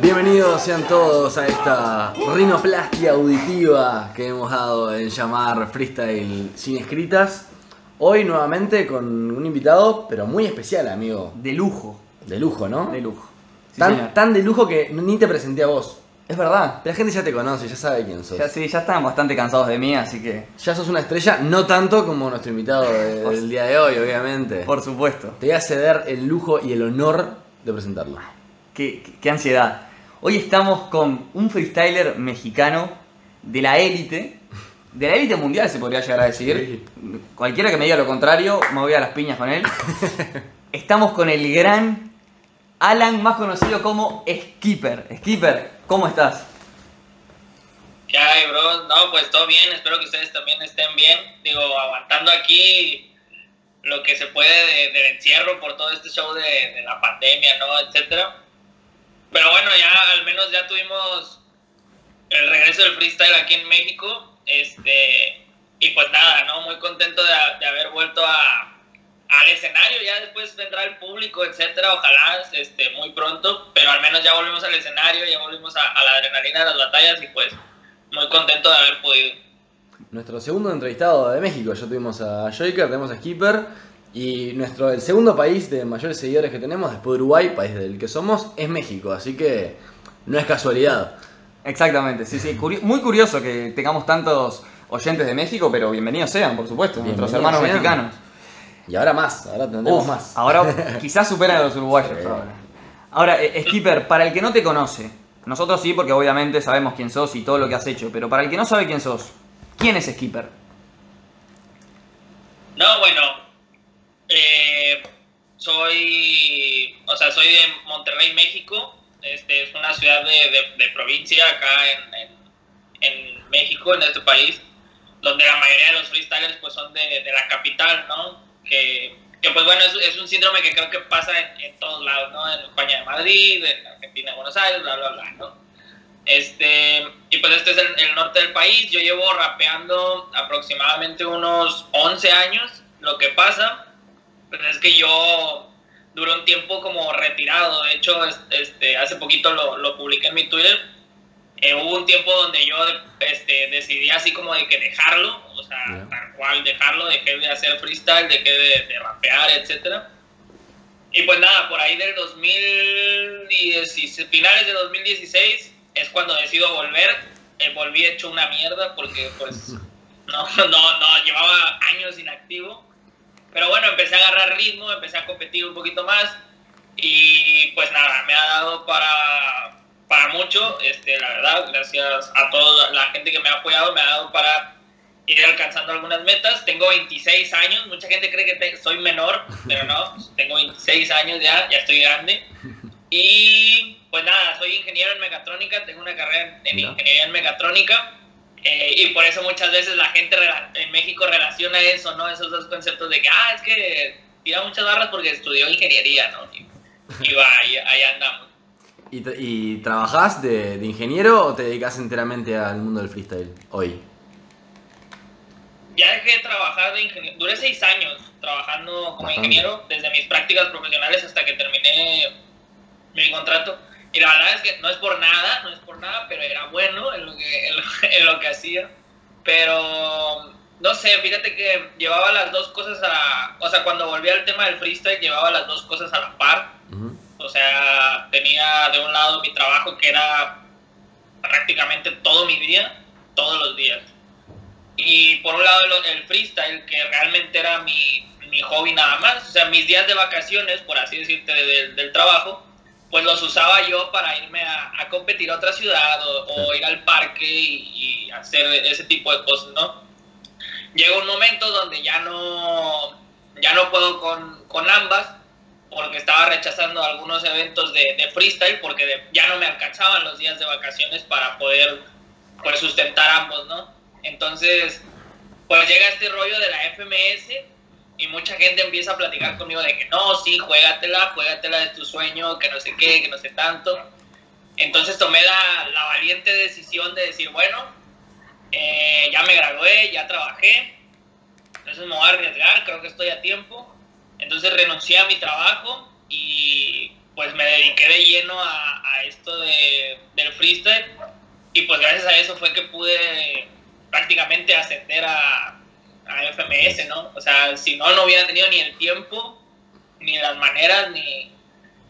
Bienvenidos sean todos a esta rinoplastia auditiva que hemos dado en llamar Freestyle sin escritas. Hoy nuevamente con un invitado, pero muy especial, amigo. De lujo. De lujo, ¿no? De lujo. Sí, tan, tan de lujo que ni te presenté a vos. Es verdad. La gente ya te conoce, ya sabe quién sos. Ya, sí, ya están bastante cansados de mí, así que. Ya sos una estrella, no tanto como nuestro invitado de- del día de hoy, obviamente. Por supuesto. Te voy a ceder el lujo y el honor de presentarlo. Qué, ansiedad. Hoy estamos con un freestyler mexicano de la élite. De la élite mundial se podría llegar a decir. Cualquiera que me diga lo contrario, me voy a las piñas con él. Estamos con el gran Alan, más conocido como Skipper. Skipper, ¿cómo estás? ¿Qué hay, bro? No, pues todo bien, espero que ustedes también estén bien. Digo, aguantando aquí lo que se puede de- del encierro por todo este show de, de la pandemia, ¿no? Etcétera. Pero bueno, ya al menos ya tuvimos el regreso del freestyle aquí en México. Este, y pues nada, ¿no? Muy contento de, de haber vuelto a, al escenario. Ya después vendrá el público, etcétera. Ojalá este, muy pronto. Pero al menos ya volvimos al escenario, ya volvimos a, a la adrenalina de las batallas y pues muy contento de haber podido. Nuestro segundo entrevistado de México, ya tuvimos a Joker, tenemos a Skipper y nuestro el segundo país de mayores seguidores que tenemos después de Uruguay, país del que somos, es México, así que no es casualidad. Exactamente, sí, sí. Muy curioso que tengamos tantos oyentes de México, pero bienvenidos sean, por supuesto, nuestros hermanos sean. mexicanos. Y ahora más, ahora tendremos Uf, más. Ahora quizás superan a los uruguayos. Sí. Ahora, Ahora, eh, Skipper, para el que no te conoce, nosotros sí, porque obviamente sabemos quién sos y todo lo que has hecho, pero para el que no sabe quién sos, ¿quién es Skipper? No, bueno, eh, soy, o sea, soy de Monterrey, México. Este es una ciudad de, de- provincia acá en, en- México, en este país, donde la mayoría de los freestylers pues son de, de la capital, ¿no? Que, que, pues bueno, es, es un síndrome que creo que pasa en, en todos lados, ¿no? En España de Madrid, en Argentina de Buenos Aires, bla, bla, bla, ¿no? Este, y pues este es el, el norte del país. Yo llevo rapeando aproximadamente unos 11 años. Lo que pasa pues es que yo duré un tiempo como retirado. De hecho, es- este, hace poquito lo, lo publiqué en mi Twitter. Eh, hubo un tiempo donde yo este, decidí así como de que dejarlo, o sea, Ya. tal cual dejarlo, dejé de hacer freestyle, dejé de, de rapear, etcétera. Y pues nada, por ahí del 2016, finales de 2016 es cuando decido volver. Eh, volví hecho una mierda porque pues no, no, no, llevaba años inactivo. Pero bueno, empecé a agarrar ritmo, empecé a competir un poquito más y pues nada, me ha dado para, para mucho, este, la verdad, gracias a toda la gente que me ha apoyado, me ha dado para ir alcanzando algunas metas. Tengo 26 años, mucha gente cree que te- soy menor, pero no, tengo 26 años ya, ya estoy grande. Y pues nada, soy ingeniero en mecatrónica, tengo una carrera en ingeniería en mecatrónica. Eh, y por eso muchas veces la gente en México relaciona eso, ¿no? Esos dos conceptos de que, ah, es que tira muchas barras porque estudió ingeniería, ¿no? Y, y va, ahí, ahí andamos. ¿Y, y trabajás de, de ingeniero o te dedicas enteramente al mundo del freestyle hoy? Ya dejé de trabajar de ingeniero, duré seis años trabajando como Bastante. ingeniero, desde mis prácticas profesionales hasta que terminé mi contrato. Y la verdad es que no es por nada, no es por nada, pero era bueno en lo que, en lo, en lo que hacía. Pero, no sé, fíjate que llevaba las dos cosas a... O sea, cuando volví al tema del freestyle, llevaba las dos cosas a la par. Ujú. O sea, tenía de un lado mi trabajo que era prácticamente todo mi día, todos los días. Y por un lado el, el freestyle, que realmente era mi, mi hobby nada más. O sea, mis días de vacaciones, por así decirte, de- del trabajo, pues los usaba yo para irme a, a competir a otra ciudad o, o ir al parque y, y hacer ese tipo de cosas, ¿no? Llega un momento donde ya no, ya no puedo con, con ambas porque estaba rechazando algunos eventos de, de freestyle porque de- ya no me alcanzaban los días de vacaciones para poder pues, sustentar ambos, ¿no? Entonces, pues llega este rollo de la FMS y mucha gente empieza a platicar conmigo de que no, sí, juégatela, juégatela de tu sueño, que no sé qué, que no sé tanto. Entonces tomé la, la valiente decisión de decir, bueno, eh, ya me gradué, ya trabajé, entonces me voy a arriesgar, creo que estoy a tiempo. Entonces renuncié a mi trabajo y pues me dediqué de lleno a, a esto de, del freestyle y pues gracias a eso fue que pude prácticamente ascender a, a FMS, ¿no? O sea, si no, no hubiera tenido ni el tiempo, ni las maneras, ni,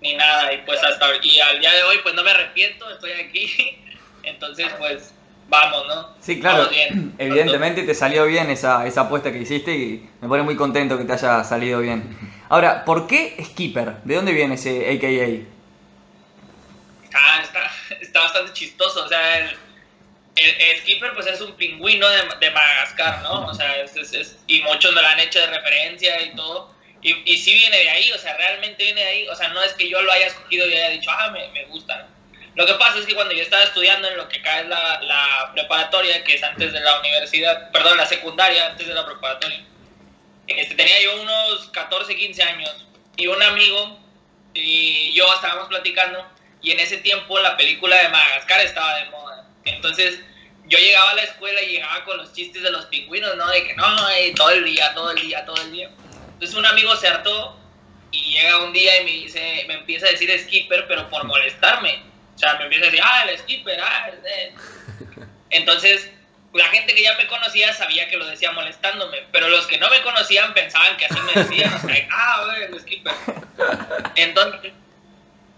ni nada. Y pues hasta y al día de hoy, pues no me arrepiento, estoy aquí. Entonces, pues vamos, ¿no? Sí, claro. Bien. Evidentemente te salió bien esa, esa apuesta que hiciste y me pone muy contento que te haya salido bien. Ahora, ¿por qué Skipper? ¿De dónde viene ese AKA? Ah, está, está bastante chistoso. O sea, el, el, skipper pues es un pingüino de, de Madagascar, ¿no? O sea, es, es- es- y muchos me lo han hecho de referencia y todo. Y, y sí viene de ahí, o sea, realmente viene de ahí. O sea, no es que yo lo haya escogido y haya dicho, ah, me, me gusta. Lo que pasa es que cuando yo estaba estudiando en lo que acá es la, la preparatoria, que es antes de la universidad, perdón, la secundaria, antes de la preparatoria, este, tenía yo unos 14, 15 años y un amigo y yo estábamos platicando y en ese tiempo la película de Madagascar estaba de moda. Entonces yo llegaba a la escuela y llegaba con los chistes de los pingüinos, ¿no? De que no, eh, todo el día, todo el día, todo el día. Entonces un amigo se hartó y llega un día y me dice, me empieza a decir skipper, pero por molestarme. O sea, me empieza a decir, ah, el skipper, ah, de-". Entonces, la gente que ya me conocía sabía que lo decía molestándome, pero los que no me conocían pensaban que así me decían, o sea, ah, el skipper. Entonces,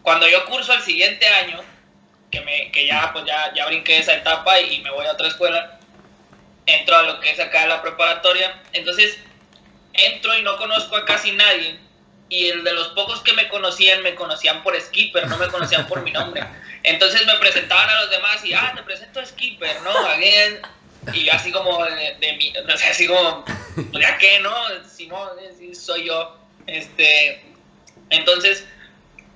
cuando yo curso el siguiente año, que, me, que ya, pues ya, ya brinqué esa etapa y me voy a otra escuela, entro a lo que es acá la preparatoria, entonces entro y no conozco a casi nadie, y el de los pocos que me conocían, me conocían por Skipper, no me conocían por mi nombre. Entonces me presentaban a los demás y, ah, te presento a Skipper, ¿no? Again. Y yo así como de, de mi, o sea, así como, ya qué, ¿no? Simón, sí, soy yo. Este, entonces,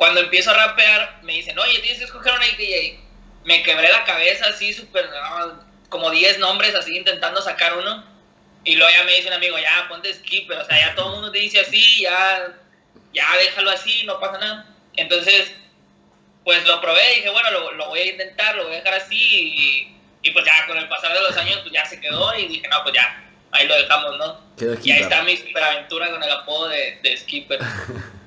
cuando empiezo a rapear, me dicen, oye, tienes que escoger un AKA. Me quebré la cabeza así, súper, no, como 10 nombres así, intentando sacar uno. Y luego ya me dice un amigo, ya, ponte Skipper. O sea, ya todo el mundo te dice así, ya, ya déjalo así, no pasa nada. Entonces, pues lo probé dije, bueno, lo, lo voy a intentar, lo voy a dejar así. Y, y pues ya con el pasar de los años, pues ya se quedó y dije, no, pues ya, ahí lo dejamos, ¿no? Quedó Y ahí está mi superaventura con el apodo de, de Skipper.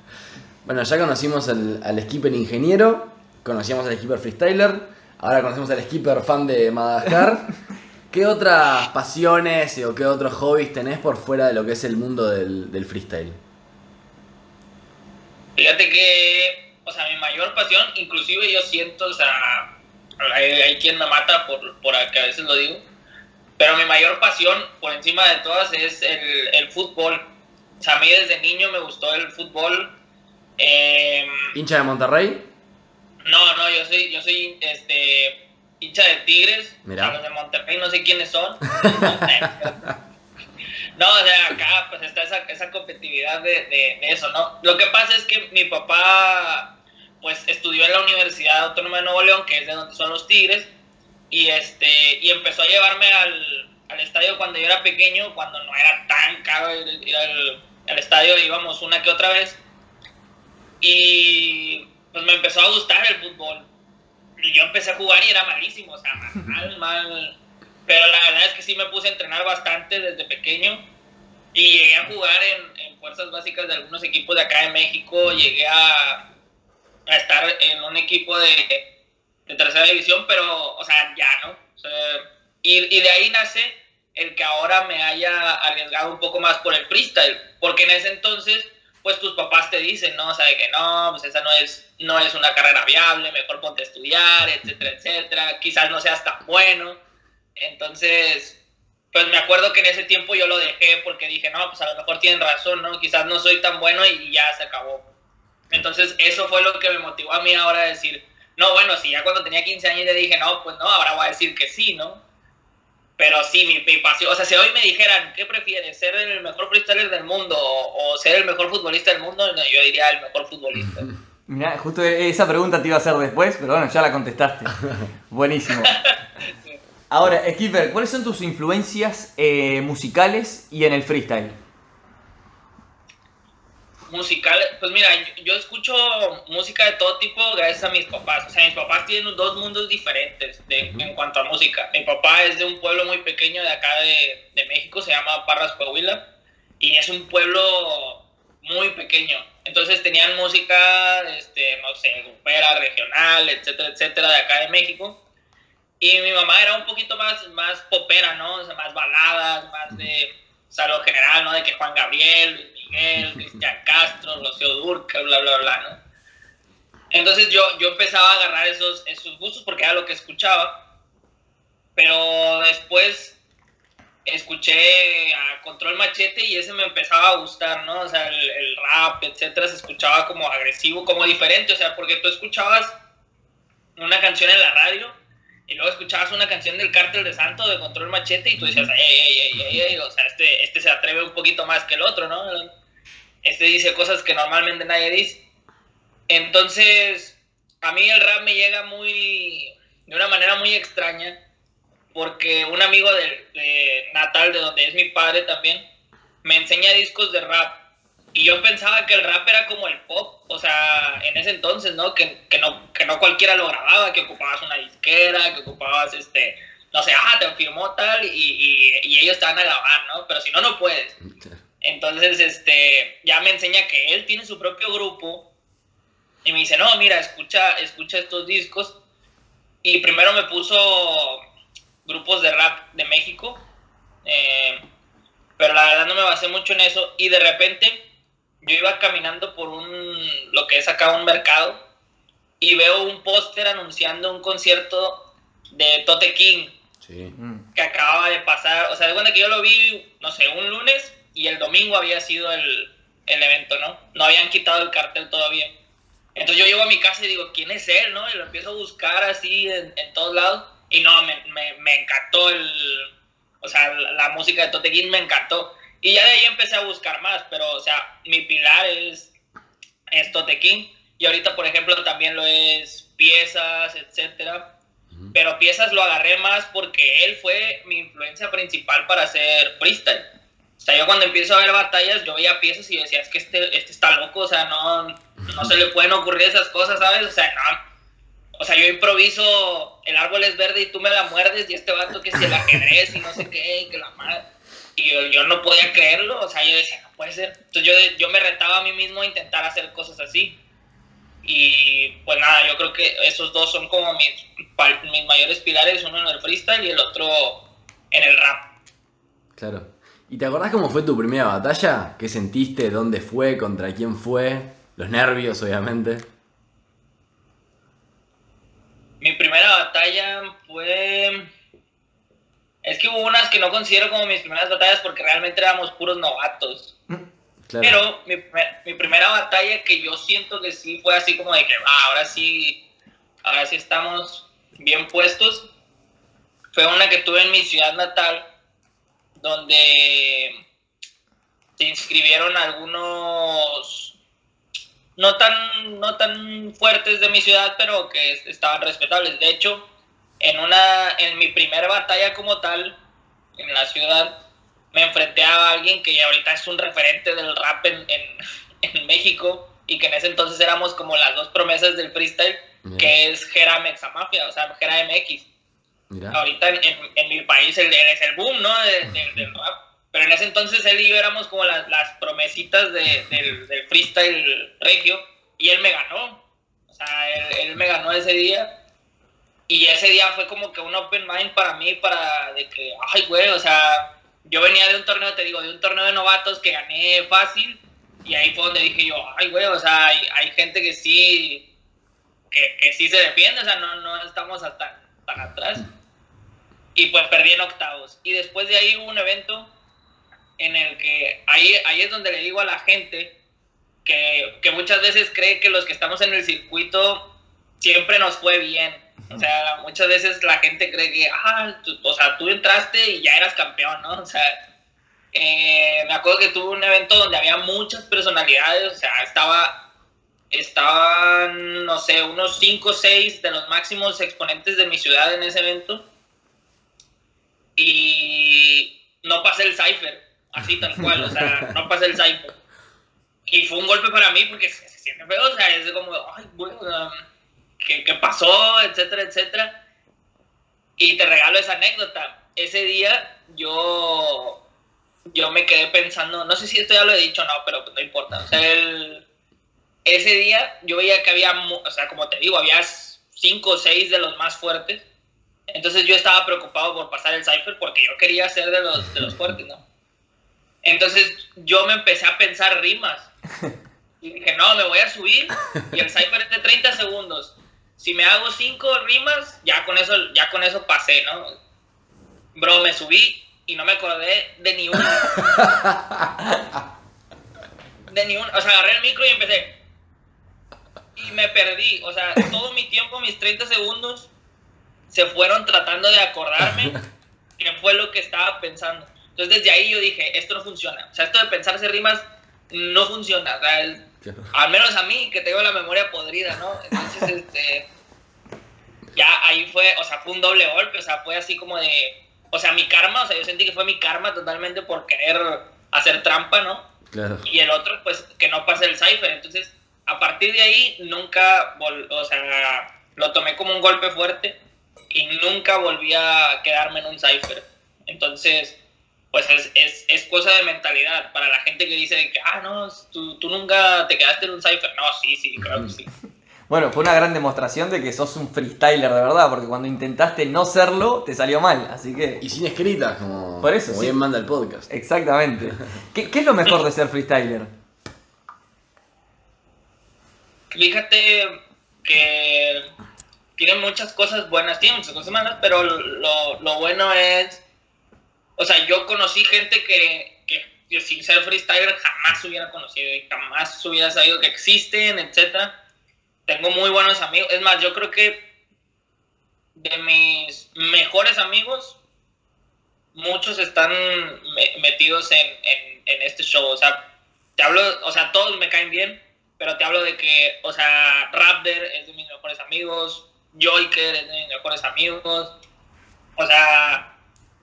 Bueno, ya conocimos al, al skipper ingeniero, conocíamos al skipper freestyler, ahora conocemos al skipper fan de Madagascar. ¿Qué otras pasiones o qué otros hobbies tenés por fuera de lo que es el mundo del, del freestyle? Fíjate que, o sea, mi mayor pasión, inclusive yo siento, o sea, hay, hay quien me mata por, por que a veces lo digo, pero mi mayor pasión por encima de todas es el, el fútbol. O sea, a mí desde niño me gustó el fútbol. Em, ¿Hincha de Monterrey? no, no, yo soy, yo soy este, hincha de Tigres. Mirá. A los de Monterrey no sé quiénes son. No, o sea, acá pues está esa, esa competitividad de, de- de eso, ¿no? Lo que pasa es que mi papá pues estudió en la Universidad Autónoma de Nuevo León, que es de donde son los Tigres, y este y empezó a llevarme al, al estadio cuando yo era pequeño, cuando no era tan caro ir, ir al, al estadio, íbamos una que otra vez, y pues me empezó a gustar el fútbol. Y yo empecé a jugar y era malísimo, o sea, mal, mal. Pero la verdad es que sí me puse a entrenar bastante desde pequeño y llegué a jugar en, en fuerzas básicas de algunos equipos de acá de México. Llegué a, a estar en un equipo de, de tercera división, pero, o sea, ya, ¿no? O sea, y, y de ahí nace el que ahora me haya arriesgado un poco más por el freestyle, porque en ese entonces, pues tus papás te dicen, ¿no? O sea, de que no, pues esa no es, no es una carrera viable, mejor ponte a estudiar, etcétera, etcétera, quizás no seas tan bueno. Entonces, pues me acuerdo que en ese tiempo yo lo dejé porque dije, no, pues a lo mejor tienen razón, ¿no? Quizás no soy tan bueno y ya se acabó. Entonces, eso fue lo que me motivó a mí ahora a decir, no, bueno, si ya cuando tenía 15 años le dije, no, pues no, ahora voy a decir que sí, ¿no? Pero sí, mi, mi pasión, o sea, si hoy me dijeran, ¿qué prefieres? ¿Ser el mejor freestyler del mundo o, o ser el mejor futbolista del mundo? No, yo diría el mejor futbolista. Mirá, justo esa pregunta te iba a hacer después, pero bueno, ya la contestaste. Buenísimo. Ahora, Skipper, ¿cuáles son tus influencias eh, musicales y en el freestyle? Musical, pues mira, yo, yo escucho música de todo tipo gracias a mis papás. O sea, mis papás tienen dos mundos diferentes de, en cuanto a música. Mi papá es de un pueblo muy pequeño de acá de, de México, se llama Parras Coahuila, y es un pueblo muy pequeño. Entonces tenían música, este, no sé, grupera, regional, etcétera, etcétera, de acá de México. Y mi mamá era un poquito más, más popera, ¿no? O sea, más baladas, más de, o sea, lo general, ¿no? De que Juan Gabriel, Miguel, Cristian Castro, Rocío Durca, bla, bla, bla, ¿no? Entonces yo, yo empezaba a agarrar esos, esos gustos porque era lo que escuchaba. Pero después escuché a Control Machete y ese me empezaba a gustar, ¿no? O sea, el, el, rap, etcétera, se escuchaba como agresivo, como diferente, o sea, porque tú escuchabas una canción en la radio escuchabas una canción del Cártel de Santo de Control Machete y tú decías, ey, ey, ey, ey, o sea, este, este se atreve un poquito más que el otro, ¿no? Este dice cosas que normalmente nadie dice. Entonces, a mí el rap me llega muy, de una manera muy extraña porque un amigo de, de, natal, de donde es mi padre también, me enseña discos de rap. Y yo pensaba que el rap era como el pop, o sea, en ese entonces, ¿no? Que, que no, que no cualquiera lo grababa, que ocupabas una disquera, que ocupabas, este, no sé, ah, te firmó tal y, y, y ellos te van a grabar, ¿no? Pero si no, no puedes. Entonces, este, ya me enseña que él tiene su propio grupo y me dice, no, mira, escucha, escucha estos discos. Y primero me puso grupos de rap de México, eh, pero la verdad no me basé mucho en eso y de repente yo iba caminando por un, lo que es acá un mercado y veo un póster anunciando un concierto de Tote King Sí. que acababa de pasar, o sea, de cuenta que yo lo vi, no sé, un lunes y el domingo había sido el, el evento, ¿no? No habían quitado el cartel todavía. Entonces yo llego a mi casa y digo, ¿quién es él, no? Y lo empiezo a buscar así en, en todos lados y no, me, me, me, encantó el, o sea, la, la música de Tote King me encantó. Y ya de ahí empecé a buscar más, pero, o sea, mi pilar es, es Tote King. Y ahorita, por ejemplo, también lo es piezas, etcétera. Pero piezas lo agarré más porque él fue mi influencia principal para hacer freestyle. O sea, yo cuando empiezo a ver batallas, yo veía piezas y decía, es que este, este está loco, o sea, no, no se le pueden ocurrir esas cosas, ¿sabes? O sea, no, o sea, yo improviso, el árbol es verde y tú me la muerdes y este vato que es el ajedrez y no sé qué, y que la madre. Y yo, yo, no podía creerlo, o sea, yo decía, no puede ser. Entonces yo, yo me retaba a mí mismo a intentar hacer cosas así. Y pues nada, yo creo que esos dos son como mis, mis mayores pilares, uno en el freestyle y el otro en el rap. Claro. ¿Y te acordás cómo fue tu primera batalla? ¿Qué sentiste? ¿Dónde fue? ¿Contra quién fue? Los nervios, obviamente. Mi primera batalla fue... Es que hubo unas que no considero como mis primeras batallas porque realmente éramos puros novatos. Claro. Pero mi, mi, primera batalla que yo siento que sí fue así como de que ah, ahora sí, ahora sí estamos bien puestos, fue una que tuve en mi ciudad natal, donde se inscribieron algunos no tan, no tan fuertes de mi ciudad, pero que estaban respetables. De hecho, en, una, en mi primera batalla como tal, en la ciudad, me enfrenté a alguien que ahorita es un referente del rap en, en, en México y que en ese entonces éramos como las dos promesas del freestyle, que es Jera Mexamafia, o sea, Jera MX. Mira. Ahorita en, en, mi país el, es el boom, ¿no? De, de, del rap. Pero en ese entonces él y yo éramos como las, las promesitas de, del, del, freestyle regio y él me ganó. O sea, él, él, me ganó ese día. Y ese día fue como que un open mind para mí, para de que, ay, güey, o sea, yo venía de un torneo, te digo, de un torneo de novatos que gané fácil. Y ahí fue donde dije yo, ay, güey, o sea, hay, hay gente que sí, que, sí se defiende, o sea, no, no estamos hasta tan atrás. Y pues perdí en octavos. Y después de ahí hubo un evento en el que ahí, ahí es donde le digo a la gente que, que, muchas veces cree que los que estamos en el circuito siempre nos fue bien. O sea, muchas veces la gente cree que, ah, tú, o sea, tú entraste y ya eras campeón, ¿no? O sea, eh, me acuerdo que tuve un evento donde había muchas personalidades, o sea, estaba, estaban, no sé, unos 5 o 6 de los máximos exponentes de mi ciudad en ese evento. Y no pasé el cipher así tal cual, o sea, no pasé el cypher. Y fue un golpe para mí porque se, se siente feo, o sea, es como, ay, bueno, um, ¿qué, ¿qué, pasó? Etcétera, etcétera. Y te regalo esa anécdota. Ese día yo, yo me quedé pensando, no sé si esto ya lo he dicho o no, pero no importa. O sea, el, ese día yo veía que había, o sea, como te digo, había cinco o seis de los más fuertes. Entonces yo estaba preocupado por pasar el cipher porque yo quería ser de los, de los fuertes, ¿no? Entonces yo me empecé a pensar rimas. Y dije, no, me voy a subir y el cipher es de 30 segundos. Si me hago cinco rimas, ya con eso, ya con eso pasé, ¿no? Bro, me subí y no me acordé de ni una. De ni una. O sea, agarré el micro y empecé. Y me perdí. O sea, todo mi tiempo, mis 30 segundos, se fueron tratando de acordarme qué fue lo que estaba pensando. Entonces desde ahí yo dije, esto no funciona. O sea, esto de pensarse rimas no funciona. O sea, el- Claro. al menos a mí, que tengo la memoria podrida, ¿no? Entonces, este, ya ahí fue, o sea, fue un doble golpe, o sea, fue así como de, o sea, mi karma, o sea, yo sentí que fue mi karma totalmente por querer hacer trampa, ¿no? Claro. Y el otro, pues, que no pase el cipher. Entonces, a partir de ahí, nunca, vol- o sea, lo tomé como un golpe fuerte y nunca volví a quedarme en un cipher. Entonces, pues es, es, es cosa de mentalidad. Para la gente que dice que, ah, no, tú, tú nunca te quedaste en un cipher. No, sí, sí, claro que sí. Bueno, fue una gran demostración de que sos un freestyler de verdad, porque cuando intentaste no serlo, te salió mal. Así que. Y sin escritas, como, Por eso, como sí. bien manda el podcast. Exactamente. ¿Qué, qué es lo mejor de ser freestyler? Fíjate que tiene muchas cosas buenas, tiene muchas cosas malas, pero lo, lo bueno es, o sea, yo conocí gente que, que, sin ser freestyler jamás hubiera conocido y jamás hubiera sabido que existen, etcétera. Tengo muy buenos amigos, es más, yo creo que de mis mejores amigos, muchos están me- metidos en, en, este show, o sea, te hablo, o sea, todos me caen bien, pero te hablo de que, o sea, Raptor es de mis mejores amigos, Joyker es de mis mejores amigos, o sea,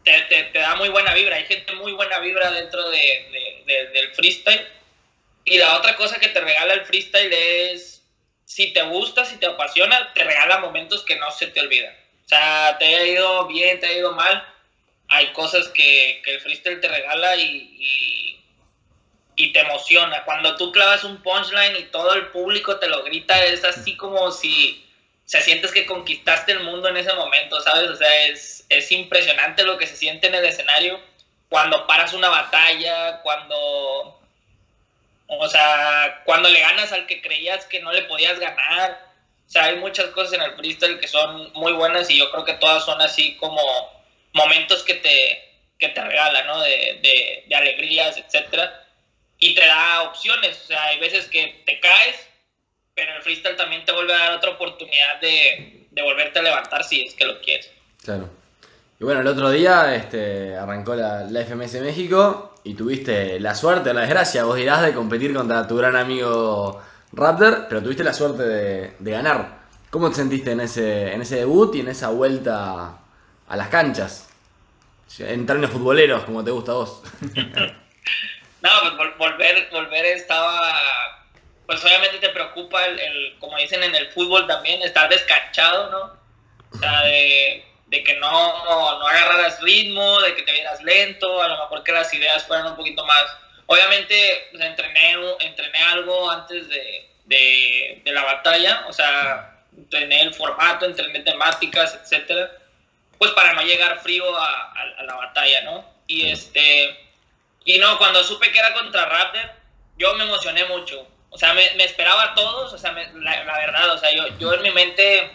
te, da muy buena vibra, hay gente muy buena vibra dentro de, de- de- del freestyle. Y la otra cosa que te regala el freestyle es, si te gusta, si te apasiona, te regala momentos que no se te olvidan. O sea, te ha ido bien, te ha ido mal, hay cosas que, que el freestyle te regala y, y te emociona. Cuando tú clavas un punchline y todo el público te lo grita, es así como si se sientes que conquistaste el mundo en ese momento, ¿sabes? O sea, es, es impresionante lo que se siente en el escenario cuando paras una batalla, cuando, o sea, cuando le ganas al que creías que no le podías ganar. O sea, hay muchas cosas en el freestyle que son muy buenas y yo creo que todas son así como momentos que te, que te regala, ¿no? De, de, de alegrías, etcétera. Y te da opciones, o sea, hay veces que te caes, pero el freestyle también te vuelve a dar otra oportunidad de, de volverte a levantar si es que lo quieres. Claro. Y bueno, el otro día este, arrancó la, la FMS México y tuviste la suerte o la desgracia, vos dirás, de competir contra tu gran amigo Raptor, pero tuviste la suerte de, de ganar. ¿Cómo te sentiste en ese, en ese debut y en esa vuelta a las canchas? En términos futboleros, como te gusta a vos. No, pues vol- volver, volver estaba, pues obviamente te preocupa el, el, como dicen en el fútbol también, estar descanchado, ¿no? O sea, de, de que no, no agarraras ritmo, de que te vieras lento, a lo mejor que las ideas fueran un poquito más. Obviamente pues, entrené, entrené algo antes de, de, de la batalla, o sea, entrené el formato, entrené temáticas, etcétera, pues para no llegar frío a, a, a la batalla, ¿no? Y este y no, cuando supe que era contra Raptor, yo me emocioné mucho. O sea, me, esperaba a todos, o sea, me- la, verdad, o sea, yo, yo en mi mente,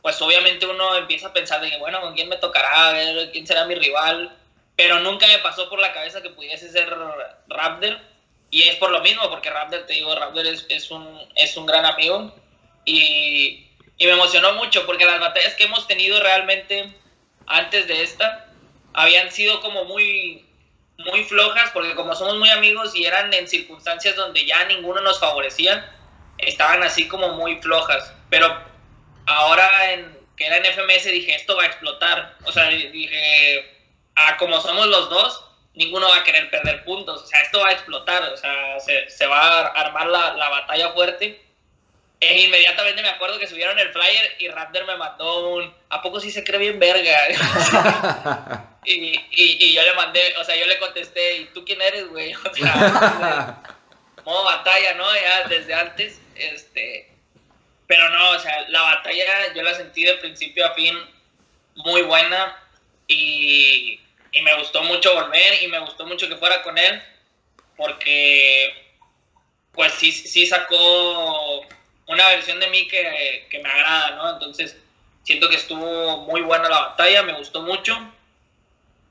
pues obviamente uno empieza a pensar de que, bueno, ¿con quién me tocará? ¿quién será mi rival? Pero nunca me pasó por la cabeza que pudiese ser Raptor. Y es por lo mismo, porque Raptor, te digo, Raptor es, es, un, es un gran amigo. Y, y me emocionó mucho, porque las batallas que hemos tenido realmente antes de esta habían sido como muy muy flojas porque como somos muy amigos y eran en circunstancias donde ya ninguno nos favorecía, estaban así como muy flojas. Pero ahora en, que era en FMS dije, esto va a explotar. O sea, dije, ah, como somos los dos, ninguno va a querer perder puntos. O sea, esto va a explotar. O sea, se, se va a armar la, la batalla fuerte. E inmediatamente me acuerdo que subieron el flyer y Raptor me mandó un, ¿a poco sí se cree bien verga? Y, y, y yo le mandé, o sea, yo le contesté, ¿y tú quién eres, güey? O sea, modo batalla, ¿no? Ya desde antes, este, pero no, o sea, la batalla yo la sentí de principio a fin muy buena y, y me gustó mucho volver y me gustó mucho que fuera con él porque pues sí, sí sacó una versión de mí que, que, me agrada, ¿no? Entonces siento que estuvo muy buena la batalla, me gustó mucho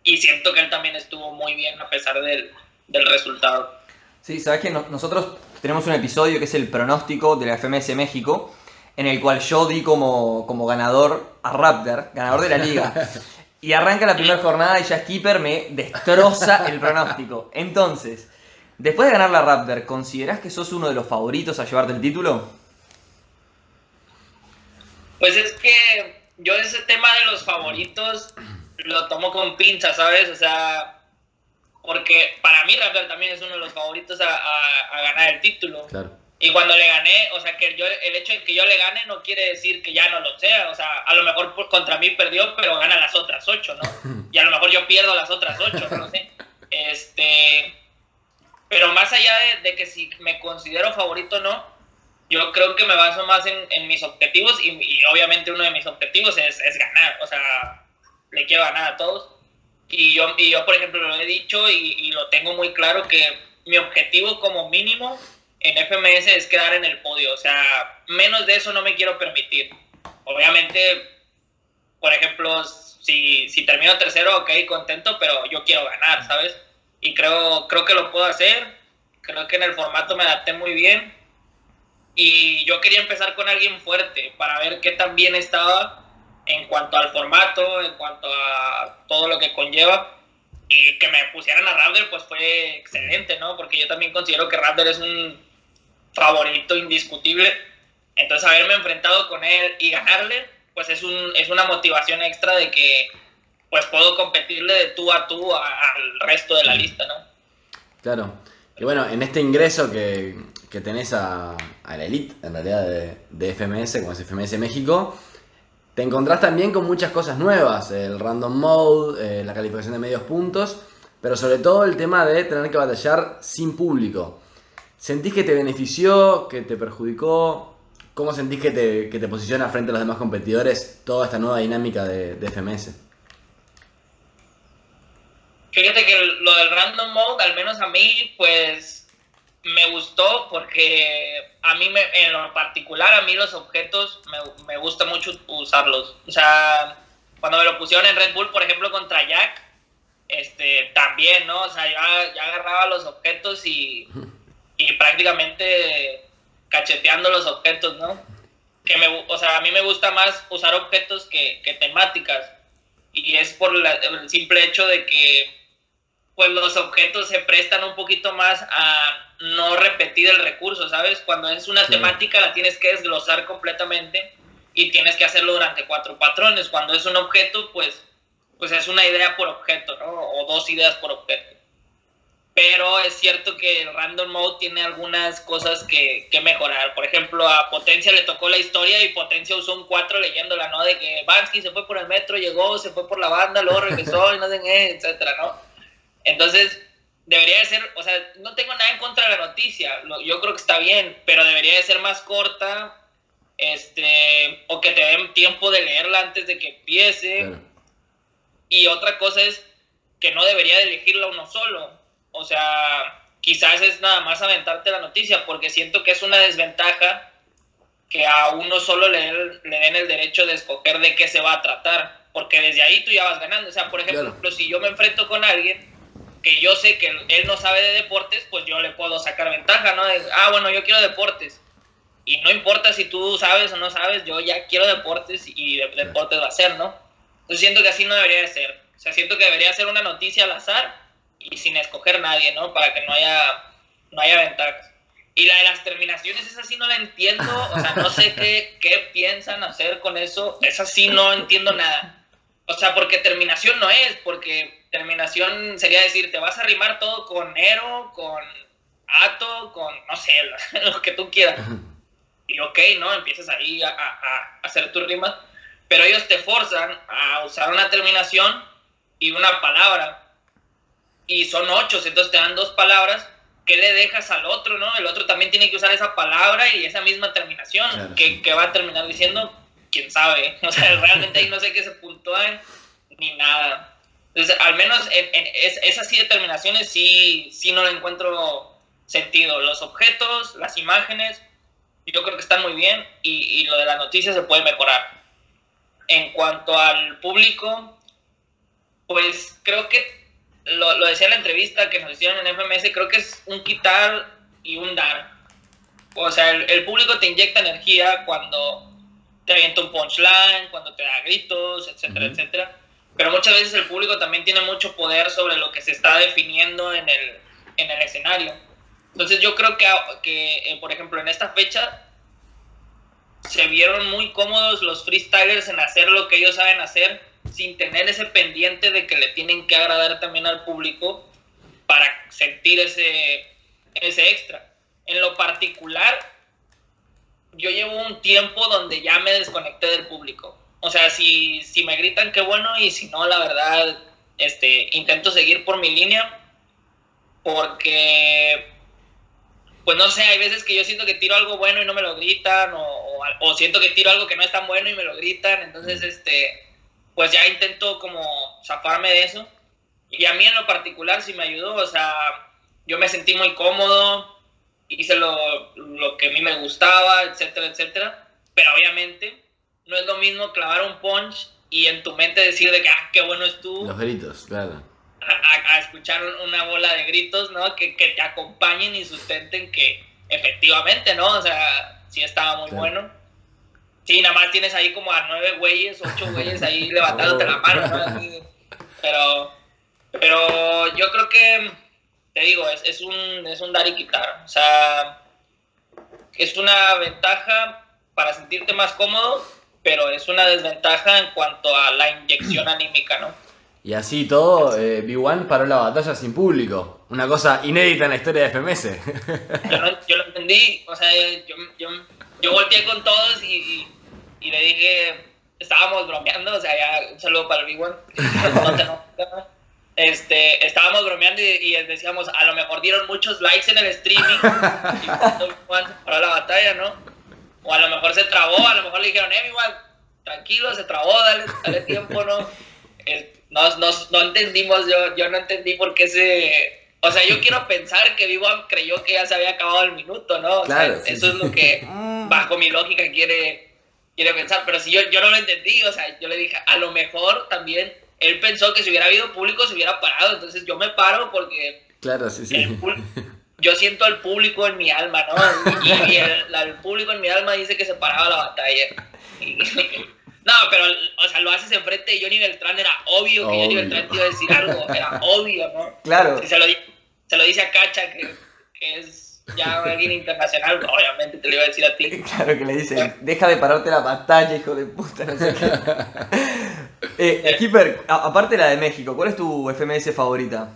y siento que él también estuvo muy bien a pesar del, del resultado. Sí, sabes que nosotros tenemos un episodio que es el pronóstico de la FMS México, en el cual yo di como, como ganador a Raptor, ganador de la liga. Y arranca la primera jornada y ya Skipper me destroza el pronóstico. Entonces, después de ganar la Raptor, ¿considerás que sos uno de los favoritos a llevarte el título? Pues es que yo ese tema de los favoritos lo tomo con pinza, ¿sabes? O sea, porque para mí Raptor también es uno de los favoritos a, ganar el título. Y cuando le gané, o sea, que yo, el hecho de que yo le gane no quiere decir que ya no lo sea. O sea, a lo mejor contra mí perdió, pero gana las otras ocho, ¿no? Y a lo mejor yo pierdo las otras ocho, no sé. Este, pero más allá de, que si me considero favorito o no, yo creo que me baso más en, mis objetivos y, obviamente uno de mis objetivos es, es ganar. O sea, le quiero ganar a todos. Y yo, y yo por ejemplo, lo he dicho y, lo tengo muy claro que mi objetivo como mínimo en FMS es quedar en el podio. O sea, menos de eso no me quiero permitir. Obviamente, por ejemplo, si, si termino tercero, ok, contento, pero yo quiero ganar, ¿sabes? Y creo, creo que lo puedo hacer. Creo que en el formato me adapté muy bien. Y yo quería empezar con alguien fuerte para ver qué tan bien estaba en cuanto al formato, en cuanto a todo lo que conlleva. Y que me pusieran a Raptor, pues fue excelente, ¿no? Porque yo también considero que Raptor es un favorito indiscutible. Entonces, haberme enfrentado con él y ganarle, pues es, un, es una motivación extra de que pues puedo competirle de tú a tú al resto de la lista, ¿no? Claro. Y bueno, en este ingreso que, que tenés a, la elite, en realidad, de, de FMS, como es FMS México, te encontrás también con muchas cosas nuevas, el random mode, eh, la calificación de medios puntos, pero sobre todo el tema de tener que batallar sin público. ¿Sentís que te benefició, que te perjudicó? ¿Cómo sentís que te, que te posiciona frente a los demás competidores toda esta nueva dinámica de, de FMS? Fíjate que lo del random mode, al menos a mí, pues me gustó porque a mí me, en lo particular a mí los objetos me, me, gusta mucho usarlos. O sea, cuando me lo pusieron en Red Bull, por ejemplo, contra Jack, este, también, ¿no? O sea, ya, ya agarraba los objetos y, y, prácticamente cacheteando los objetos, ¿no? Que me, o sea, a mí me gusta más usar objetos que, que temáticas. Y es por el simple hecho de que pues los objetos se prestan un poquito más a no repetir el recurso, ¿sabes? Cuando es una temática la tienes que desglosar completamente y tienes que hacerlo durante cuatro patrones. Cuando es un objeto, pues, pues es una idea por objeto, ¿no? O dos ideas por objeto. Pero es cierto que el random mode tiene algunas cosas que, que mejorar. Por ejemplo, a Potencia le tocó la historia y Potencia usó un 4 leyéndola, ¿no? De que Bansky se fue por el metro, llegó, se fue por la banda, luego regresó y no sé qué, etcétera, ¿no? Entonde debería de ser, o sea, no tengo nada en contra de la noticia, yo creo que está bien, pero debería de ser más corta, este, o que te den tiempo de leerla antes de que empiece. Y otra cosa es que no debería de elegirla uno solo, o sea, quizás es nada más aventarte la noticia, porque siento que es una desventaja que a uno solo le, le den el derecho de escoger de qué se va a tratar, porque desde ahí tú ya vas ganando, o sea, por ejemplo, si yo me enfrento con alguien, que yo sé que él no sabe de deportes, pues yo le puedo sacar ventaja, ¿no? ah, bueno, yo quiero deportes. Y no importa si tú sabes o no sabes, yo ya quiero deportes y deportes va a ser, ¿no? Entonces siento que así no debería de ser. O sea, siento que debería ser una noticia al azar y sin escoger nadie, ¿no? Para que no haya, no haya ventajas. Y la de las terminaciones, esa sí no la entiendo. O sea, no sé qué, qué piensan hacer con eso. Esa sí no entiendo nada. O sea, porque terminación no es, porque terminación sería decir, te vas a rimar todo con Ero, con Ato, con, no sé, lo que tú quieras. Y ok, ¿no? Empiezas ahí a, a, hacer tu rima, pero ellos te forzan a usar una terminación y una palabra. Y son ocho, entonces te dan dos palabras ¿qué le dejas al otro, no? El otro también tiene que usar esa palabra y esa misma terminación, Claro, que, que va a terminar diciendo, quién sabe. O sea, realmente ahí no sé qué se puntúa ni nada. Entonces, al menos en, en es- esas sí determinaciones sí, sí no le encuentro sentido. Los objetos, las imágenes, yo creo que están muy bien y, y lo de las noticias se puede mejorar. En cuanto al público, pues creo que lo, lo decía en la entrevista que nos hicieron en FMS, creo que es un quitar y un dar. O sea, el, el público te inyecta energía cuando te avienta un punchline, cuando te da gritos, etcétera, Ujú. etcétera. Pero muchas veces el público también tiene mucho poder sobre lo que se está definiendo en el, en el escenario. Entonces yo creo que, que eh, por ejemplo, en esta fecha se vieron muy cómodos los freestylers en hacer lo que ellos saben hacer sin tener ese pendiente de que le tienen que agradar también al público para sentir ese, ese extra. En lo particular, yo llevo un tiempo donde ya me desconecté del público. O sea, si, si me gritan, qué bueno, y si no, la verdad, este, intento seguir por mi línea, porque, pues no sé, hay veces que yo siento que tiro algo bueno y no me lo gritan, o, o, o siento que tiro algo que no es tan bueno y me lo gritan, entonces, este, pues ya intento como zafarme de eso. Y a mí en lo particular sí me ayudó, o sea, yo me sentí muy cómodo, hice lo, lo que a mí me gustaba, etcétera, etcétera. Pero obviamente no es lo mismo clavar un punch y en tu mente decir de que, ah, qué bueno es tú, Los gritos, claro. a, a- escuchar una bola de gritos, ¿no? Que, que te acompañen y sustenten que efectivamente, ¿no? O sea, sí estaba muy Claro. bueno. Sí, nada más tienes ahí como a nueve güeyes, ocho güeyes ahí levantándote la mano, ¿no? Pero, pero yo creo que, te digo, es, es, un, es un dar y quitar. O sea, es una ventaja para sentirte más cómodo, pero es una desventaja en cuanto a la inyección anímica, ¿no? Y así todo, eh, B1 paró la batalla sin público. Una cosa inédita en la historia de FMS. yo, no- yo lo entendí, o sea, yo, yo, yo volteé con todos y, y, y le dije, estábamos bromeando, o sea, ya un saludo para el Big One, no te enojes, este, estábamos bromeando y, y decíamos, a lo mejor dieron muchos likes en el streaming y paró la batalla, ¿no? O a lo mejor se trabó, a lo mejor le dijeron, eh, One, tranquilo, se trabó, dale, dale tiempo, ¿no? Eh, no, no, no entendimos, yo, yo no entendí por qué se... O sea, yo quiero pensar que One creyó que ya se había acabado el minuto, ¿no? O sea, Claro, sí, eso es lo que bajo mi lógica quiere, quiere pensar, pero si yo, yo no lo entendí, o sea, yo le dije, a lo mejor también él pensó que si hubiera habido público se hubiera parado, entonces yo me paro porque claro, sí, sí. yo siento al público en mi alma, ¿no? Y, y el, público en mi alma dice que se paraba la batalla. Y- no, pero, o sea, lo haces enfrente de Johnny Beltrán, era obvio que Johnny. Beltrán te iba a decir algo, era obvio, ¿no? Claro. Si se lo, di- se lo dice a Cacha, que, que es ya alguien internacional, obviamente te lo iba a decir a ti. Claro que le dicen, deja de pararte la batalla, hijo de puta, no sé qué. Eh, Skipper, a- aparte de la de México, ¿cuál es tu FMS favorita?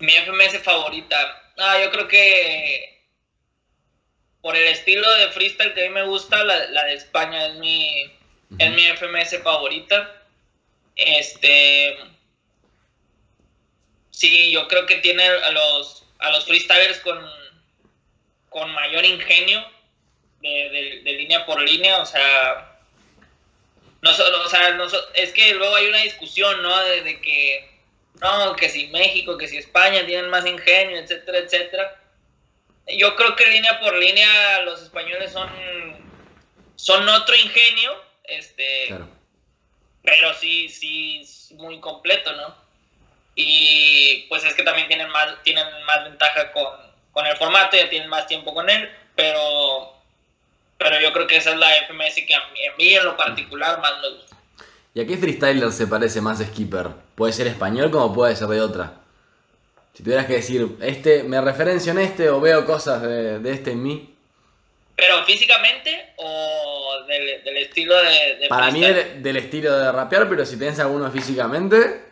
Mi FMS favorita. Ah, yo creo que por el estilo de freestyle que a mí me gusta, la, la de España es mi, es mi FMS favorita. Este. Sí, yo creo que tiene a los, a los freestylers con, con mayor ingenio de, de- de línea por línea. O sea, no, o sea no es que luego hay una discusión, ¿no? De, de que no, que si México, que si España tienen más ingenio, etcétera, etcétera. Yo creo que línea por línea los españoles son, son otro ingenio, este, Claro. pero sí, sí, es muy completo, ¿no? Y pues es que también tienen más, tienen más ventaja con, con el formato, ya tienen más tiempo con él, pero, pero yo creo que esa es la FMS que a mí, a mí en lo particular más me gusta. ¿Y a qué freestyler se parece más Skipper? Puede ser español como puede ser de otra. Si tuvieras que decir, este, me referencio en este o veo cosas de, de este en mí. Pero físicamente o del, del estilo de, de Para mí del, del estilo de rapear, pero si piensa alguno físicamente,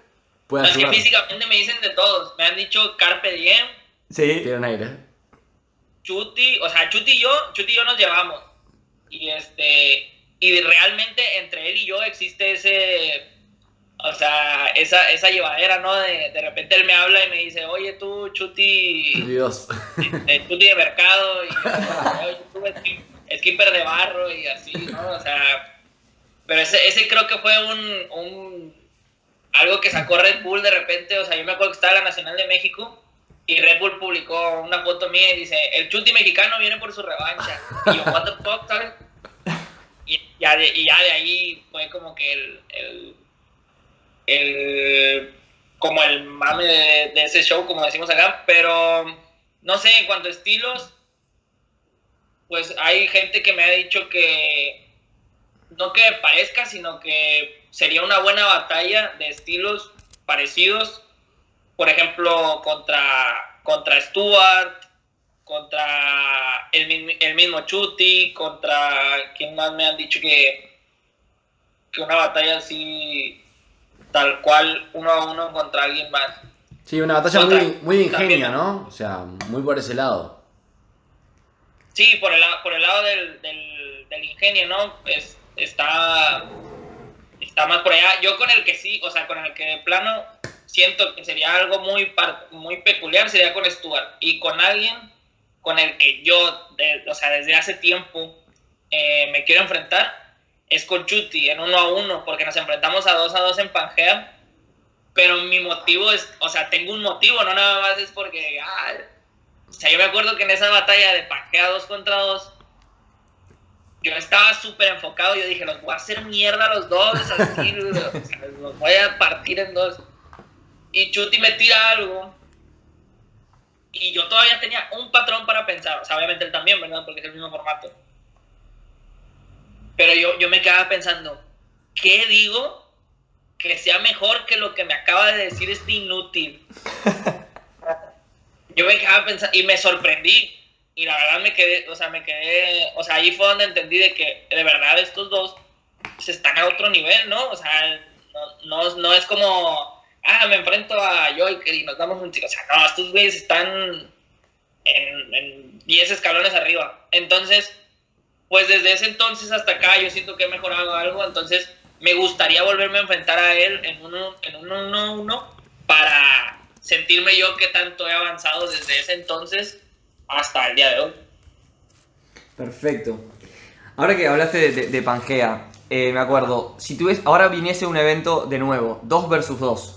puede No, es que ayudar. físicamente me dicen de todos. Me han dicho Carpe Diem, Sí. Tiene un aire. Chuti, o sea, Chuti y yo, Chuti y yo nos llevamos. Y este, y realmente entre él y yo existe ese, O sea, esa, esa llevadera, ¿no? De, de repente él me habla y me dice, oye tú, Chuti, Dios. de, Chuti de mercado, y oye tú, skip- skipper de barro y así, ¿no? O sea, pero ese, ese creo que fue un, un, algo que sacó Red Bull de repente, o sea, yo me acuerdo que estaba en la Nacional de México y Red Bull publicó una foto mía y dice, el Chuti mexicano viene por su revancha. Y yo, what the fuck, ¿sabes? Y ya de, ahí fue como que el, el, el- como el mame de, de ese show, como decimos acá, pero no sé, en cuanto a estilos, pues hay gente que me ha dicho que no que parezca, sino que sería una buena batalla de estilos parecidos, por ejemplo, contra, contra Stuart, contra el, el mismo Chuti, contra quien más me han dicho que, que una batalla así, tal cual, uno a uno contra alguien más. Sí, una batalla muy, muy ingenio. ¿no? O sea, muy por ese lado. Sí, por el, por el lado del, del, del ingenio, ¿no? Es, está, está más por allá. Yo con el que sí, o sea, con el que de plano siento que sería algo muy, muy peculiar sería con Stuart. Y con alguien con el que yo, de- o sea, desde hace tiempo eh, me quiero enfrentar es con Chuti en uno a uno, porque nos enfrentamos a dos a dos en Pangea. Pero mi motivo es, o sea, tengo un motivo, no nada más es porque, ah, o sea, yo me acuerdo que en esa batalla de Pangea 2 contra 2, yo estaba súper enfocado. Yo dije, los voy a hacer mierda los dos, así, sea, los voy a partir en dos. Y Chuti me tira algo. Y yo todavía tenía un patrón para pensar. O sea, obviamente él también, ¿verdad? Porque es el mismo formato. Pero yo, yo me quedaba pensando, ¿qué digo que sea mejor que lo que me acaba de decir este inútil? yo me quedaba pensando y me sorprendí. Y la verdad me quedé, o sea, me quedé, o sea, ahí fue donde entendí de que de verdad estos dos se están a otro nivel, ¿no? O sea, no, no, no es como, ah, me enfrento a Joyker y nos damos un chico. O sea, no, estos güeyes están en, en 10 escalones arriba. Entonces, pues desde ese entonces hasta acá yo siento que he mejorado algo. Entonces, me gustaría volverme a enfrentar a él en un 1-1 en un uno a uno para sentirme yo que tanto he avanzado desde ese entonces hasta el día de hoy. Perfecto. Ahora que hablaste de, de- de Pangea, eh, me acuerdo, si tú ves, ahora viniese un evento de nuevo, 2 versus 2,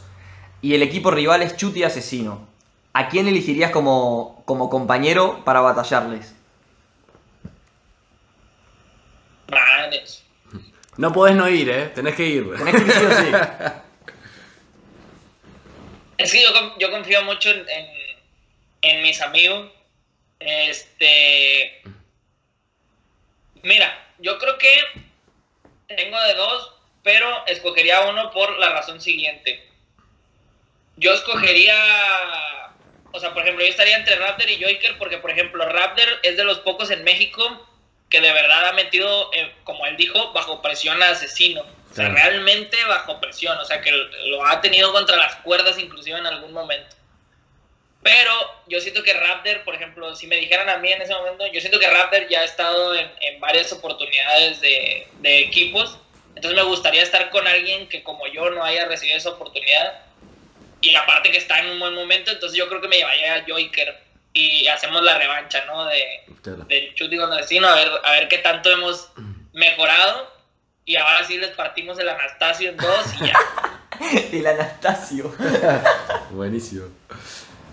y el equipo rival es Chuti Asesino, ¿a quién elegirías como, como compañero para batallarles? Manes. No podés no ir, ¿eh? Tenés que ir. Tenés que ir sí o sí. Es que yo confío mucho en, en- en mis amigos. Este. Mira, yo creo que tengo de dos, pero escogería uno por la razón siguiente. Yo escogería. O sea, por ejemplo, yo estaría entre Raptor y Joyker porque, por ejemplo, Raptor es de los pocos en México que de verdad ha metido, eh, como él dijo, bajo presión a asesino. O sea, realmente bajo presión. O sea, que lo ha tenido contra las cuerdas inclusive en algún momento. Pero yo siento que Raptor, por ejemplo, si me dijeran a mí en ese momento, yo siento que Raptor ya ha estado en, en varias oportunidades de, de equipos. Entonces me gustaría estar con alguien que como yo no haya recibido esa oportunidad. Y aparte que está en un buen momento, entonces yo creo que me llevaría a Joyker. Y hacemos la revancha, ¿no? De, Claro. del Chuti con Asesino, a ver, a ver qué tanto hemos mejorado. Y ahora sí les partimos el Anastasio en dos y ya. El Anastasio. Buenísimo.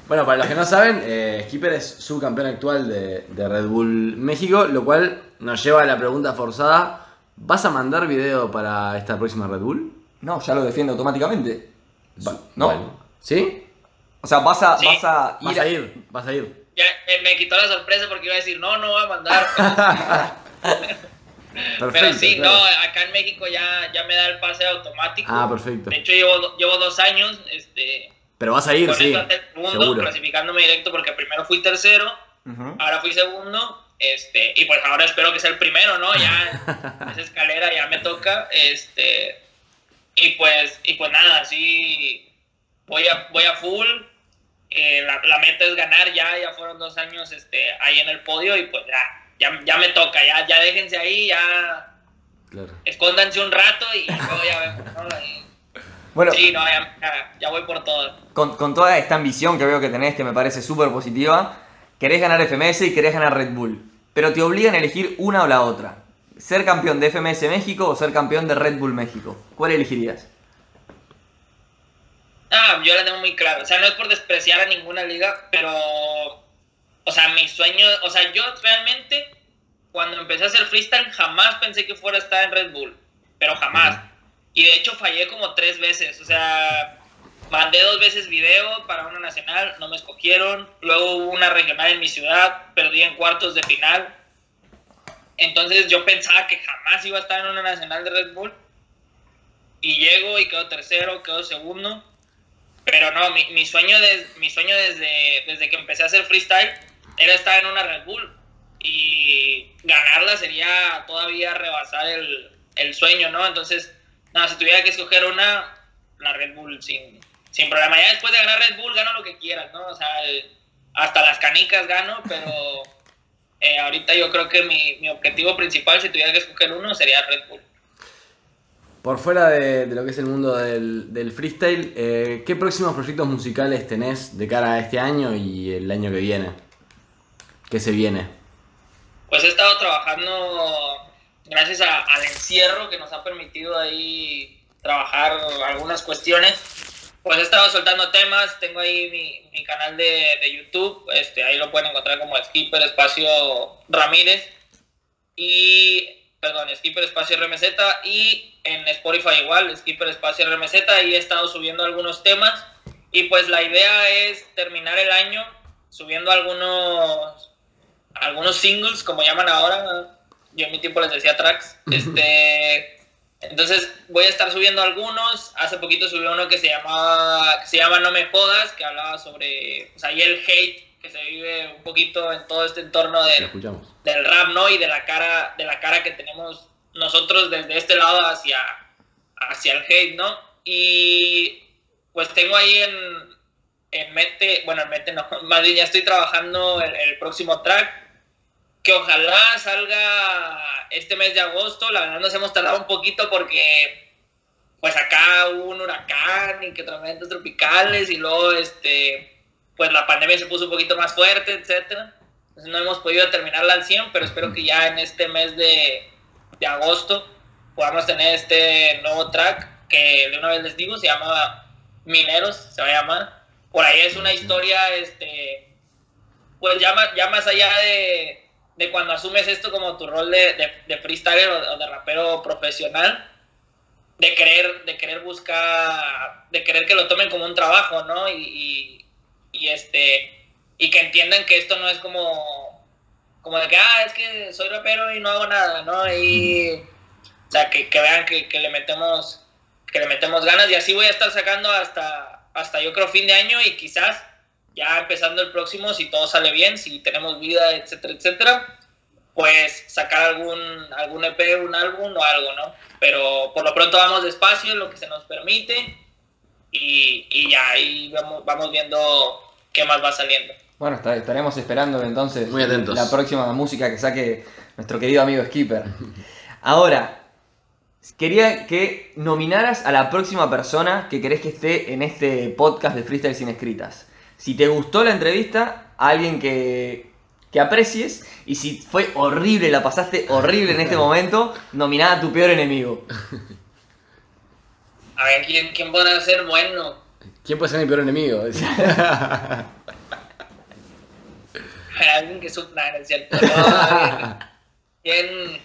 Bueno, para los que no saben, eh, Skipper es subcampeón actual de, de Red Bull México, lo cual nos lleva a la pregunta forzada. ¿Vas a mandar video para esta próxima Red Bull? No, ya lo defiende automáticamente. Va- ¿No? bueno. ¿Sí? O sea, vas a, Sí. vas a ir Vas a ir, vas a ir. Ya eh, me quitó la sorpresa porque iba a decir, no, no va a mandar. Perfecto. Pero sí, claro. no, acá en México ya, ya me da el pase automático. Ah, perfecto. De hecho, llevo, llevo dos años este, Pero vas a ir, con sí. segundo, Seguro. clasificándome directo porque primero fui tercero, ahora fui segundo, este, y pues ahora espero que sea el primero, ¿no? Ya esa escalera ya me toca, este, y pues, y pues nada, sí, voy a, voy a full, eh, la, la meta es ganar ya, ya fueron dos años este, ahí en el podio y pues ya, ya, ya me toca, ya, ya déjense ahí, ya Claro. escóndanse un rato y luego ya vemos, ¿no? Y- Bueno, Sí, no, ya, ya- ya voy por todas. con, con toda esta ambición que veo que tenés, que me parece súper positiva, querés ganar FMS y querés ganar Red Bull. Pero te obligan a elegir una o la otra. ¿Ser campeón de FMS México o ser campeón de Red Bull México? ¿Cuál elegirías? Ah, yo la tengo muy clara. O sea, no es por despreciar a ninguna liga, pero. O sea, mi sueño. O sea, yo realmente, cuando empecé a hacer freestyle, jamás pensé que fuera a estar en Red Bull. Pero jamás. Y de hecho, fallé como tres veces. O sea, mandé dos veces video para una nacional, no me escogieron. Luego hubo una regional en mi ciudad, perdí en cuartos de final. Entonces yo pensaba que jamás iba a estar en una nacional de Red Bull. Y llego y quedo tercero, quedo segundo. Pero no, mi, sueño, des- mi sueño desde, desde que empecé a hacer freestyle era estar en una Red Bull. Y ganarla sería todavía rebasar el, el sueño, ¿no? Entonces, nada, si tuviera que escoger una, la Red Bull sin, sin problema. Ya después de ganar Red Bull, gano lo que quieras, ¿no? O sea, hasta las canicas gano, pero eh, ahorita yo creo que mi, mi objetivo principal, si tuviera que escoger uno, sería Red Bull. Por fuera de, de lo que es el mundo del, del freestyle, eh, ¿qué próximos proyectos musicales tenés de cara a este año y el año que viene? ¿Qué se viene? Pues he estado trabajando gracias a- al encierro que nos ha permitido ahí trabajar algunas cuestiones. Pues he estado soltando temas, tengo ahí mi, mi canal de, de YouTube, este, ahí lo pueden encontrar como Skipper Espacio Ramírez y, perdón, Skipper Espacio RMZ y en Spotify igual, Skipper Espacio RMZ, y he estado subiendo algunos temas y pues la idea es terminar el año subiendo algunos algunos singles, como llaman ahora. Yo en mi tiempo les decía tracks. Este, entonces voy a estar subiendo algunos. Hace poquito subí uno que se llamaba, que se llama No me jodas, que hablaba sobre, o sea, y el hate que se vive un poquito en todo este entorno del, del rap, ¿no? Y de la cara, de la cara que tenemos nosotros desde este lado hacia, hacia el hate, ¿no? Y pues tengo ahí en, en mente, bueno, en mente no, más bien ya estoy trabajando el, el próximo track, que ojalá salga este mes de agosto, la verdad nos hemos tardado un poquito porque pues acá hubo un huracán y que tormentas tropicales y luego este pues la pandemia se puso un poquito más fuerte, etcétera. Entonces no hemos podido terminarla al 100, pero espero que ya en este mes de, de agosto podamos tener este nuevo track que de una vez les digo se llama Mineros, se va a llamar. Por ahí es una historia, este, pues ya más, ya más allá de, de cuando asumes esto como tu rol de, de, freestyler o, o de rapero profesional, de querer, de querer buscar, de querer que lo tomen como un trabajo, ¿no? Y, y, y este, y que entiendan que esto no es como, como de que, ah, es que soy rapero y no hago nada, ¿no? Y, o sea, que, que vean que, que le metemos, que le metemos ganas y así voy a estar sacando hasta, hasta yo creo fin de año y quizás ya empezando el próximo, si todo sale bien, si tenemos vida, etcétera, etcétera, pues sacar algún, algún EP, un álbum o algo, ¿no? Pero por lo pronto vamos despacio, lo que se nos permite, y, y ya ahí vamos, vamos viendo qué más va saliendo. Bueno, estaremos esperando entonces Muy atentos. la próxima música que saque nuestro querido amigo Skipper. Ahora, quería que nominaras a la próxima persona que querés que esté en este podcast de Freestyle sin escritas. Si te gustó la entrevista, a alguien que, que aprecies, y si fue horrible, la pasaste horrible en este momento, nominada a tu peor enemigo. A ver, ¿quién, quién podrá ser bueno? ¿Quién puede ser mi peor enemigo? Alguien que sufra, no es cierto. No, ¿quién,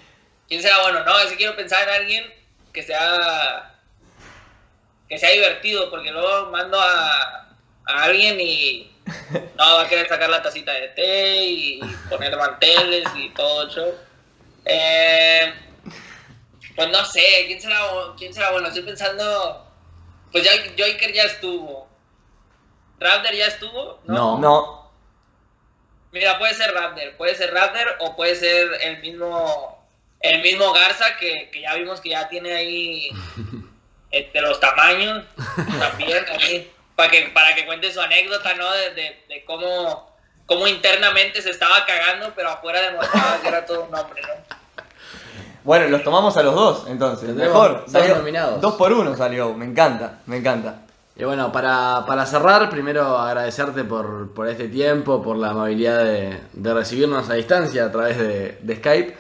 ¿Quién será bueno? No, si quiero pensar en alguien que sea que sea divertido, porque luego mando a, a alguien y no va a querer sacar la tacita de té y poner manteles y todo show. Eh, pues no sé, ¿quién será, ¿quién será bueno? Estoy pensando, pues ya Joker ya estuvo. Raptor ya estuvo, ¿no? No. No, Mira, puede ser Raptor, puede ser Raptor o puede ser el mismo el mismo Garza que, que ya vimos que ya tiene ahí este, los tamaños también ahí, para que para que cuente su anécdota, ¿no? De, de- de cómo cómo internamente se estaba cagando, pero afuera demostraba que era todo un hombre, ¿no? Bueno, los tomamos a los dos, entonces. Tendremos Mejor. dos Salió- nominados. Dos por uno salió. Me encanta, me encanta. Y bueno, para, para cerrar, primero agradecerte por, por este tiempo, por la amabilidad de, de recibirnos a distancia a través de, de Skype.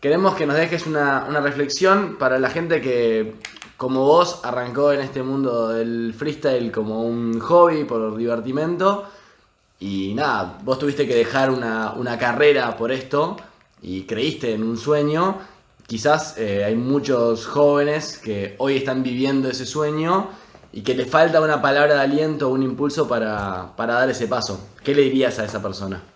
Queremos que nos dejes una, una reflexión para la gente que, como vos, arrancó en este mundo del freestyle como un hobby, por divertimento. Y nada, vos tuviste que dejar una, una carrera por esto y creíste en un sueño. Quizás eh, hay muchos jóvenes que hoy están viviendo ese sueño y que les falta una palabra de aliento o un impulso para, para dar ese paso. ¿Qué le dirías a esa persona?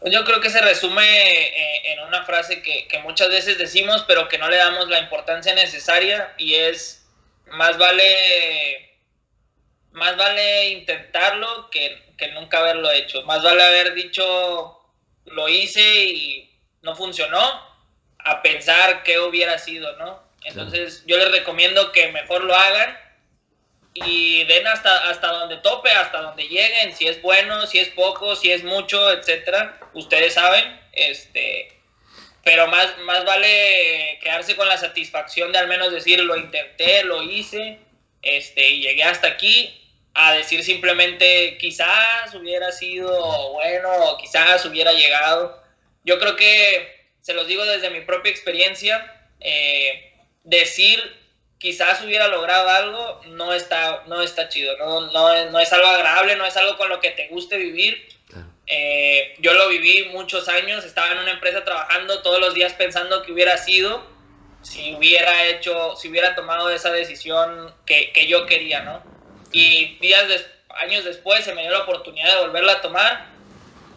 Pues Yo creo que se resume eh, en una frase que, que muchas veces decimos, pero que no le damos la importancia necesaria, y es más vale, más vale intentarlo que, que nunca haberlo hecho. Más vale haber dicho lo hice y no funcionó, a pensar qué hubiera sido, ¿no? Entonces yo les recomiendo que mejor lo hagan y den hasta, hasta donde tope, hasta donde lleguen, si es bueno, si es poco, si es mucho, etcétera. Ustedes saben, este, pero más, más vale quedarse con la satisfacción de al menos decir lo intenté, lo hice, este, y llegué hasta aquí, a decir simplemente quizás hubiera sido bueno, quizás hubiera llegado. Yo creo que, se los digo desde mi propia experiencia, eh, decir quizás hubiera logrado algo, no está, no está chido, no, no, no es algo agradable, no es algo con lo que te guste vivir. Claro. Eh, yo lo viví muchos años, estaba en una empresa trabajando todos los días pensando que hubiera sido, si hubiera hecho, si hubiera tomado esa decisión que, que yo quería, ¿no? Y días, des- años después se me dio la oportunidad de volverla a tomar,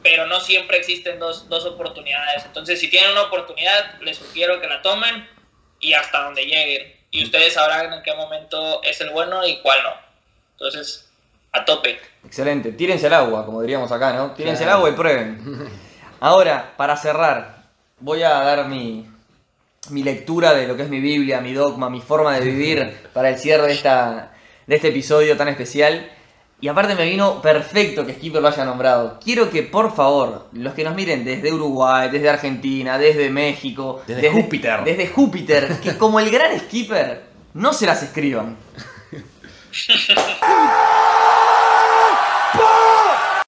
pero no siempre existen dos, dos oportunidades. Entonces, si tienen una oportunidad, les sugiero que la tomen y hasta donde lleguen. Y ustedes sabrán en qué momento es el bueno y cuál no. Entonces, a tope. Excelente. Tírense al agua, como diríamos acá, ¿no? Tírense Claro. al agua y prueben. Ahora, para cerrar, voy a dar mi, mi lectura de lo que es mi Biblia, mi dogma, mi forma de vivir para el cierre de, esta, de este episodio tan especial. Y aparte me vino perfecto que Skipper lo haya nombrado. Quiero que por favor, los que nos miren desde Uruguay, desde Argentina, desde México, Desde Júpiter. Desde Júpiter, que como el gran Skipper, no se las escriban.